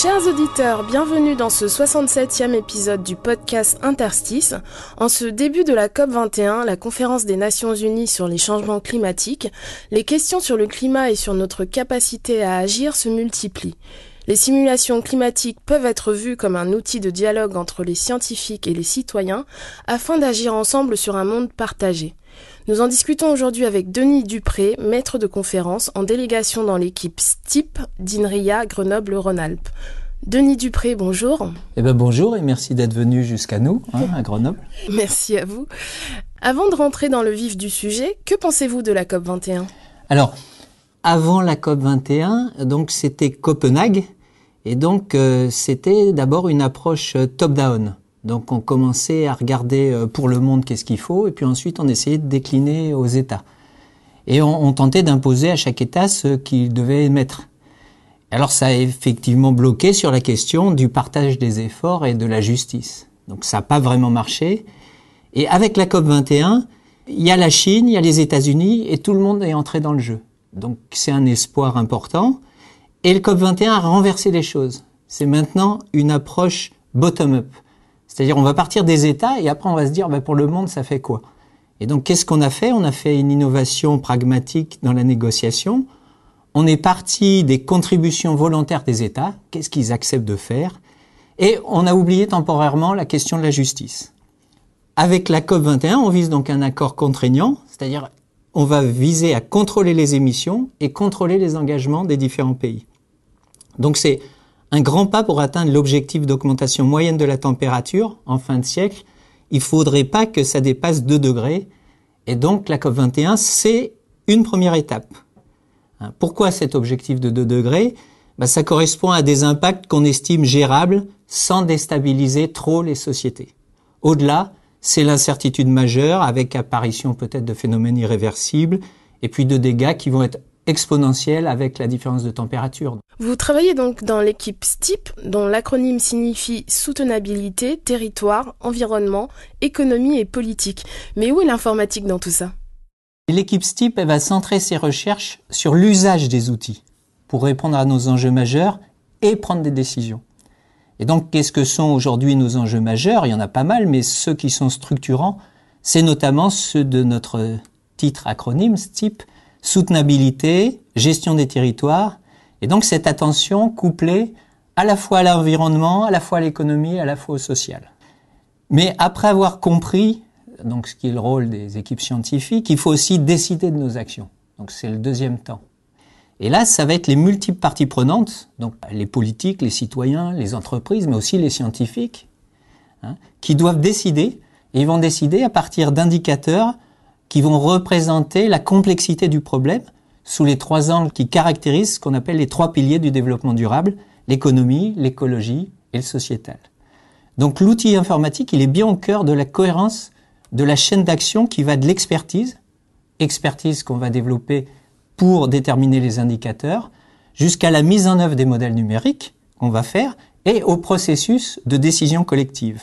Chers auditeurs, bienvenue dans ce 67e épisode du podcast Interstice. En ce début de la COP21, la conférence des Nations Unies sur les changements climatiques, les questions sur le climat et sur notre capacité à agir se multiplient. Les simulations climatiques peuvent être vues comme un outil de dialogue entre les scientifiques et les citoyens afin d'agir ensemble sur un monde partagé. Nous en discutons aujourd'hui avec Denis Dupré, maître de conférence en délégation dans l'équipe STIP d'INRIA Grenoble-Rhône-Alpes. Denis Dupré, bonjour. Eh ben bonjour et merci d'être venu jusqu'à nous, hein, à Grenoble. Merci à vous. Avant de rentrer dans le vif du sujet, que pensez-vous de la COP21 Alors, avant la COP 21, donc c'était Copenhague, et donc euh, c'était d'abord une approche euh, top-down. Donc on commençait à regarder euh, pour le monde qu'est-ce qu'il faut, et puis ensuite on essayait de décliner aux États. Et on, on tentait d'imposer à chaque État ce qu'il devait émettre. Alors ça a effectivement bloqué sur la question du partage des efforts et de la justice. Donc ça n'a pas vraiment marché. Et avec la COP 21, il y a la Chine, il y a les États-Unis et tout le monde est entré dans le jeu. Donc c'est un espoir important. Et le COP 21 a renversé les choses. C'est maintenant une approche bottom-up. C'est-à-dire on va partir des États et après on va se dire bah, pour le monde ça fait quoi? Et donc qu'est-ce qu'on a fait? On a fait une innovation pragmatique dans la négociation. On est parti des contributions volontaires des États, qu'est-ce qu'ils acceptent de faire, et on a oublié temporairement la question de la justice. Avec la COP21, on vise donc un accord contraignant, c'est-à-dire on va viser à contrôler les émissions et contrôler les engagements des différents pays. Donc c'est un grand pas pour atteindre l'objectif d'augmentation moyenne de la température en fin de siècle. Il faudrait pas que ça dépasse 2 degrés. Et donc la COP21, c'est une première étape. Hein, Pourquoi cet objectif de 2 degrés? Ben, Ça correspond à des impacts qu'on estime gérables sans déstabiliser trop les sociétés. Au-delà, c'est l'incertitude majeure avec apparition peut-être de phénomènes irréversibles et puis de dégâts qui vont être exponentiels avec la différence de température. Vous travaillez donc dans l'équipe STIP, dont l'acronyme signifie soutenabilité, territoire, environnement, économie et politique. Mais où est l'informatique dans tout ça? L'équipe STIP va centrer ses recherches sur l'usage des outils pour répondre à nos enjeux majeurs et prendre des décisions. Et donc, qu'est-ce que sont aujourd'hui nos enjeux majeurs? Il y en a pas mal, mais ceux qui sont structurants, c'est notamment ceux de notre titre acronyme STIP, soutenabilité, gestion des territoires, et donc cette attention couplée à la fois à l'environnement, à la fois à l'économie, à la fois au social. Mais après avoir compris donc ce qui est le rôle des équipes scientifiques, il faut aussi décider de nos actions. Donc c'est le deuxième temps. Et là, ça va être les multiples parties prenantes, donc les politiques, les citoyens, les entreprises, mais aussi les scientifiques, hein, qui doivent décider, et ils vont décider à partir d'indicateurs qui vont représenter la complexité du problème sous les trois angles qui caractérisent ce qu'on appelle les trois piliers du développement durable, l'économie, l'écologie et le sociétal. Donc l'outil informatique, il est bien au cœur de la cohérence de la chaîne d'action qui va de l'expertise, expertise qu'on va développer pour déterminer les indicateurs, jusqu'à la mise en œuvre des modèles numériques qu'on va faire et au processus de décision collective.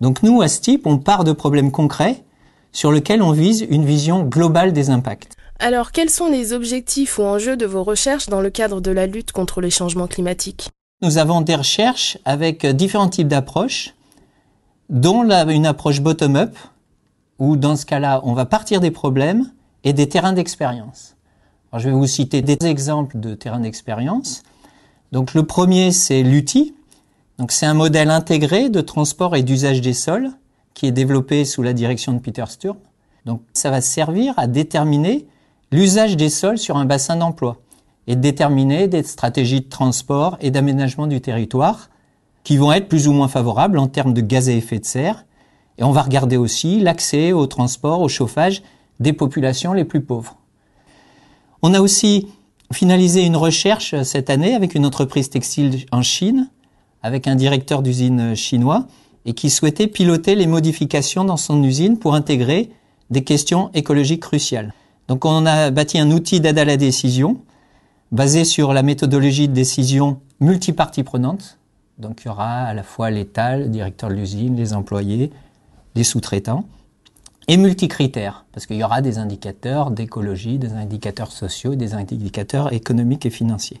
Donc nous, à STIP, on part de problèmes concrets sur lesquels on vise une vision globale des impacts. Alors, quels sont les objectifs ou enjeux de vos recherches dans le cadre de la lutte contre les changements climatiques? Nous avons des recherches avec différents types d'approches, dont la- une approche bottom-up, où dans ce cas-là, on va partir des problèmes et des terrains d'expérience. Je vais vous citer des exemples de terrains d'expérience. Le premier, c'est l'UTI. C'est un modèle intégré de transport et d'usage des sols qui est développé sous la direction de Peter Sturm. Donc, ça va servir à déterminer l'usage des sols sur un bassin d'emploi et déterminer des stratégies de transport et d'aménagement du territoire qui vont être plus ou moins favorables en termes de gaz à effet de serre. Et on va regarder aussi l'accès au transport, au chauffage des populations les plus pauvres. On a aussi finalisé une recherche cette année avec une entreprise textile en Chine, avec un directeur d'usine chinois, et qui souhaitait piloter les modifications dans son usine pour intégrer des questions écologiques cruciales. Donc on a bâti un outil d'aide à la décision basée sur la méthodologie de décision multipartie prenante. Donc il y aura à la fois l'État, le directeur de l'usine, les employés, les sous-traitants, et multicritères, parce qu'il y aura des indicateurs d'écologie, des indicateurs sociaux, des indicateurs économiques et financiers.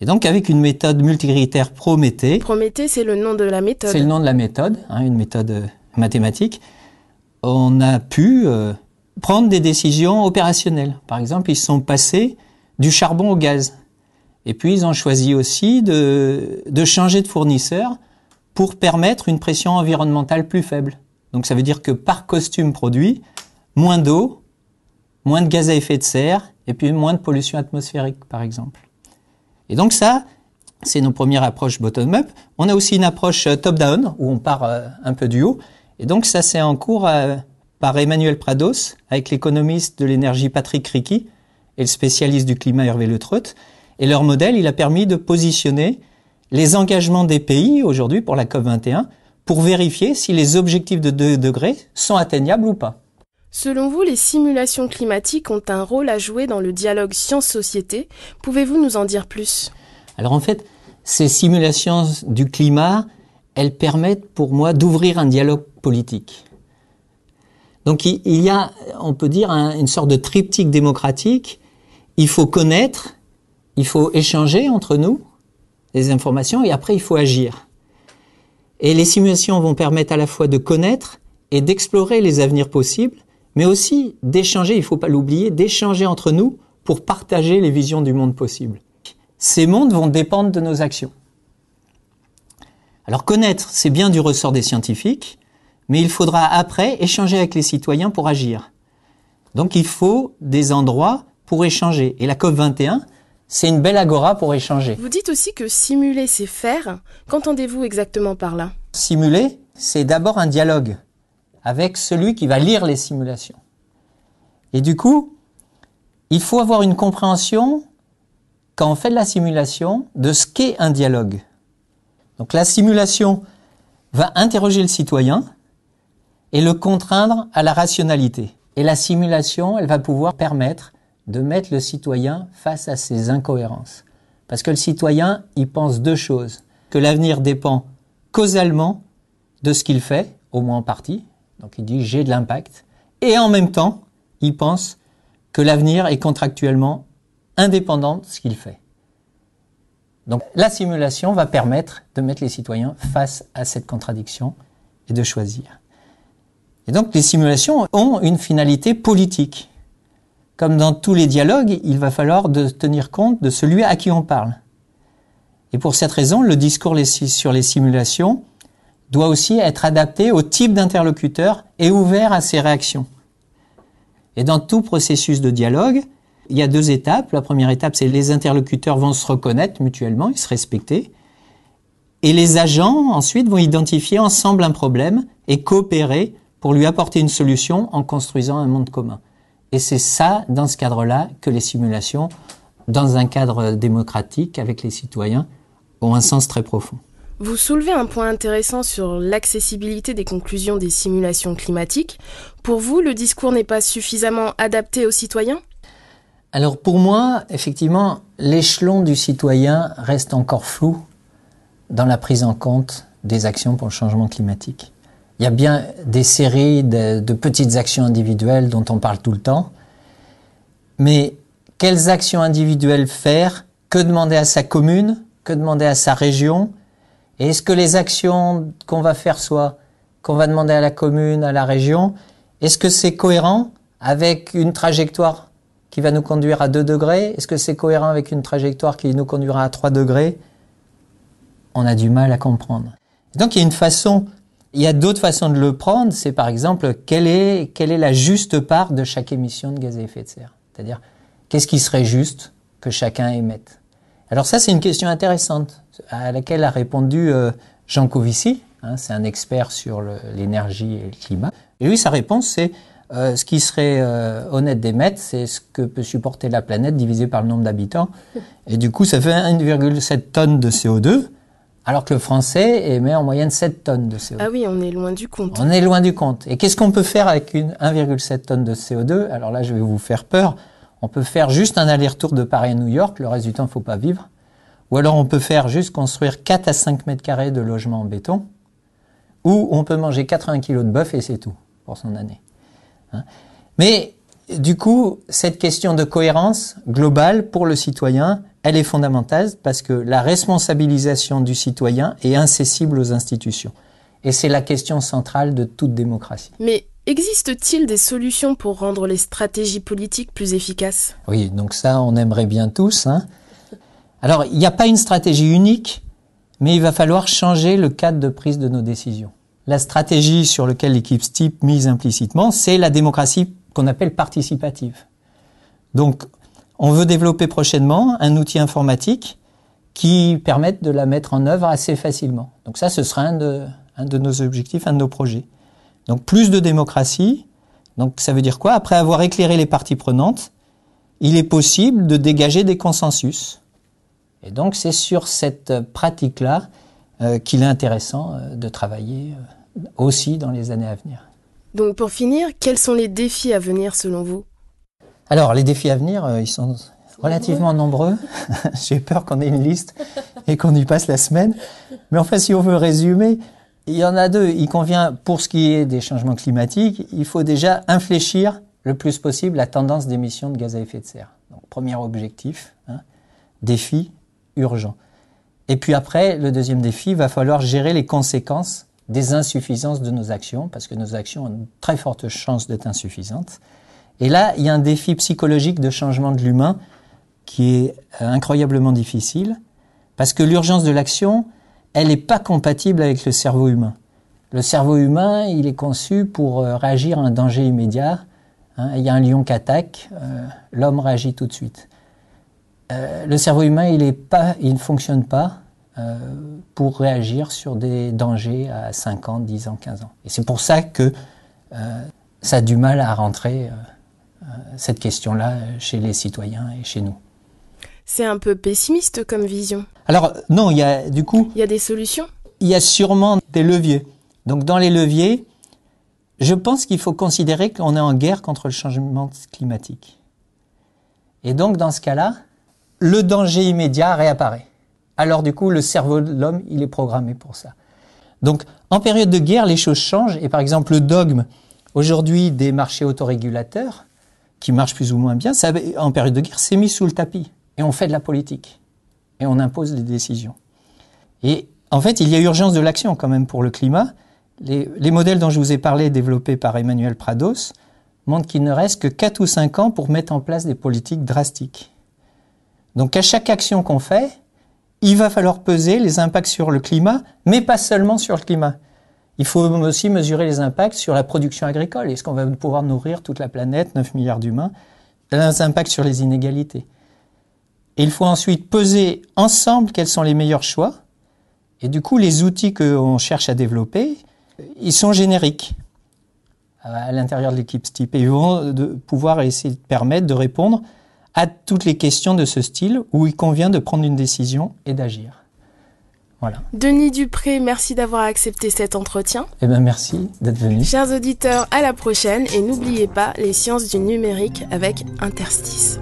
Et donc avec une méthode multicritère Prométhée, Prométhée, c'est le nom de la méthode. c'est le nom de la méthode, hein, une méthode euh, mathématique, on a pu euh, prendre des décisions opérationnelles. Par exemple, ils sont passés du charbon au gaz. Et puis ils ont choisi aussi de, de changer de fournisseur pour permettre une pression environnementale plus faible. Donc ça veut dire que par costume produit, moins d'eau, moins de gaz à effet de serre, et puis moins de pollution atmosphérique, par exemple. Et donc ça, c'est nos premières approches bottom-up. On a aussi une approche euh, top-down, où on part euh, un peu du haut. Et donc ça, c'est en cours euh, par Emmanuel Prados, avec l'économiste de l'énergie Patrick Ricky et le spécialiste du climat Hervé Le Treut. Et leur modèle, il a permis de positionner les engagements des pays aujourd'hui pour la COP21 pour vérifier si les objectifs de 2 degrés sont atteignables ou pas. Selon vous, les simulations climatiques ont un rôle à jouer dans le dialogue science-société. Pouvez-vous nous en dire plus? Alors en fait, ces simulations du climat, elles permettent pour moi d'ouvrir un dialogue politique. Donc il y a, on peut dire, un- une sorte de triptyque démocratique. Il faut connaître, il faut échanger entre nous les informations et après il faut agir. Et les simulations vont permettre à la fois de connaître et d'explorer les avenirs possibles, mais aussi d'échanger, il ne faut pas l'oublier, d'échanger entre nous pour partager les visions du monde possible. Ces mondes vont dépendre de nos actions. Alors connaître, c'est bien du ressort des scientifiques, mais il faudra après échanger avec les citoyens pour agir. Donc il faut des endroits pour échanger. Et la COP21, c'est une belle agora pour échanger. Vous dites aussi que simuler, c'est faire. Qu'entendez-vous exactement par là? Simuler, c'est d'abord un dialogue avec celui qui va lire les simulations. Et du coup, il faut avoir une compréhension, quand on fait de la simulation, de ce qu'est un dialogue. Donc la simulation va interroger le citoyen et le contraindre à la rationalité. Et la simulation, elle va pouvoir permettre de mettre le citoyen face à ses incohérences. Parce que le citoyen, il pense deux choses. Que l'avenir dépend causalement de ce qu'il fait, au moins en partie. Donc il dit j'ai de l'impact. Et en même temps, il pense que l'avenir est contractuellement indépendant de ce qu'il fait. Donc la simulation va permettre de mettre les citoyens face à cette contradiction et de choisir. Et donc les simulations ont une finalité politique. Comme dans tous les dialogues, il va falloir tenir compte de celui à qui on parle. Et pour cette raison, le discours sur les simulations doit aussi être adapté au type d'interlocuteur et ouvert à ses réactions. Et dans tout processus de dialogue, il y a deux étapes. La première étape, c'est les interlocuteurs vont se reconnaître mutuellement, ils se respecter. Et les agents, ensuite, vont identifier ensemble un problème et coopérer pour lui apporter une solution en construisant un monde commun. Et c'est ça, dans ce cadre-là, que les simulations, dans un cadre démocratique avec les citoyens, ont un sens très profond. Vous soulevez un point intéressant sur l'accessibilité des conclusions des simulations climatiques. Pour vous, le discours n'est pas suffisamment adapté aux citoyens? Alors pour moi, effectivement, l'échelon du citoyen reste encore flou dans la prise en compte des actions pour le changement climatique. Il y a bien des séries de, petites actions individuelles dont on parle tout le temps, mais quelles actions individuelles faire? Que demander à sa commune? Que demander à sa région? Et est-ce que les actions qu'on va faire, soit qu'on va demander à la commune, à la région, est-ce que c'est cohérent avec une trajectoire qui va nous conduire à 2 degrés? Est-ce que c'est cohérent avec une trajectoire qui nous conduira à 3 degrés? On a du mal à comprendre. Donc il y a une façon, il y a d'autres façons de le prendre, c'est par exemple quelle est, la juste part de chaque émission de gaz à effet de serre? C'est-à-dire qu'est-ce qui serait juste que chacun émette? Alors ça c'est une question intéressante à laquelle a répondu euh, Jean Covici, hein, c'est un expert sur l'énergie et le climat. Et lui sa réponse c'est euh, ce qui serait euh, honnête d'émettre, c'est ce que peut supporter la planète divisé par le nombre d'habitants. Et du coup, ça fait 1,7 tonnes de CO2, alors que le français émet en moyenne 7 tonnes de CO2. Ah oui, on est loin du compte. On est loin du compte. Et qu'est-ce qu'on peut faire avec une 1,7 tonnes de CO2 Alors là, je vais vous faire peur. On peut faire juste un aller-retour de Paris à New York, le reste du temps, il faut pas vivre. Ou alors on peut faire juste construire 4 à 5 mètres carrés de logement en béton. Ou on peut manger 80 kilos de bœuf et c'est tout pour son année. Hein? Mais du coup, cette question de cohérence globale pour le citoyen, elle est fondamentale parce que la responsabilisation du citoyen est incessible aux institutions. Et c'est la question centrale de toute démocratie. Mais existe-t-il des solutions pour rendre les stratégies politiques plus efficaces? Oui, donc ça, on aimerait bien tous. Hein. Alors, il n'y a pas une stratégie unique, mais il va falloir changer le cadre de prise de nos décisions. La stratégie sur laquelle l'équipe STIP mise implicitement, c'est la démocratie qu'on appelle participative. Donc, on veut développer prochainement un outil informatique qui permette de la mettre en œuvre assez facilement. Donc ça, ce sera un de, nos objectifs, un de nos projets. Donc plus de démocratie. Donc ça veut dire quoi? Après avoir éclairé les parties prenantes, il est possible de dégager des consensus. Et donc c'est sur cette pratique-là euh, qu'il est intéressant euh, de travailler euh, aussi dans les années à venir. Donc pour finir, quels sont les défis à venir selon vous? Alors les défis à venir, ils sont relativement nombreux. J'ai peur qu'on ait une liste et qu'on y passe la semaine. Mais enfin, si on veut résumer, il y en a deux. Il convient, pour ce qui est des changements climatiques, il faut déjà infléchir le plus possible la tendance d'émissions de gaz à effet de serre. Donc, premier objectif, hein, défi urgent. Et puis après, le deuxième défi, il va falloir gérer les conséquences des insuffisances de nos actions, parce que nos actions ont une très forte chance d'être insuffisantes. Et là, il y a un défi psychologique de changement de l'humain qui est euh, incroyablement difficile, parce que l'urgence de l'action, elle n'est pas compatible avec le cerveau humain. Le cerveau humain, il est conçu pour euh, réagir à un danger immédiat. Hein. il y a un lion qui attaque, euh, l'homme réagit tout de suite. le cerveau humain, il, ne fonctionne pas pour réagir sur des dangers à 5 ans, 10 ans, 15 ans. Et c'est pour ça que ça a du mal à rentrer cette question-là chez les citoyens et chez nous. C'est un peu pessimiste comme vision. Alors non, il y a du coup. Il y a des solutions? Il y a sûrement des leviers. Donc dans les leviers, je pense qu'il faut considérer qu'on est en guerre contre le changement climatique. Et donc dans ce cas-là, le danger immédiat réapparaît. Alors du coup, le cerveau de l'homme, il est programmé pour ça. Donc en période de guerre, les choses changent. Et par exemple, le dogme aujourd'hui des marchés autorégulateurs, qui marchent plus ou moins bien, en période de guerre, s'est mis sous le tapis et on fait de la politique et on impose des décisions. Et en fait, il y a urgence de l'action quand même pour le climat. Les, les, modèles dont je vous ai parlé, développés par Emmanuel Prados, montrent qu'il ne reste que 4 ou 5 ans pour mettre en place des politiques drastiques. Donc à chaque action qu'on fait, il va falloir peser les impacts sur le climat, mais pas seulement sur le climat. Il faut aussi mesurer les impacts sur la production agricole. Est-ce qu'on va pouvoir nourrir toute la planète, 9 milliards d'humains? Les impacts sur les inégalités. Et il faut ensuite peser ensemble quels sont les meilleurs choix. Et du coup, les outils qu'on cherche à développer, ils sont génériques à l'intérieur de l'équipe type et ils vont pouvoir essayer de permettre de répondre à toutes les questions de ce style où il convient de prendre une décision et d'agir. Voilà. Denis Dupré, merci d'avoir accepté cet entretien. Eh bien, merci d'être venu. Chers auditeurs, à la prochaine et n'oubliez pas les sciences du numérique avec Interstice.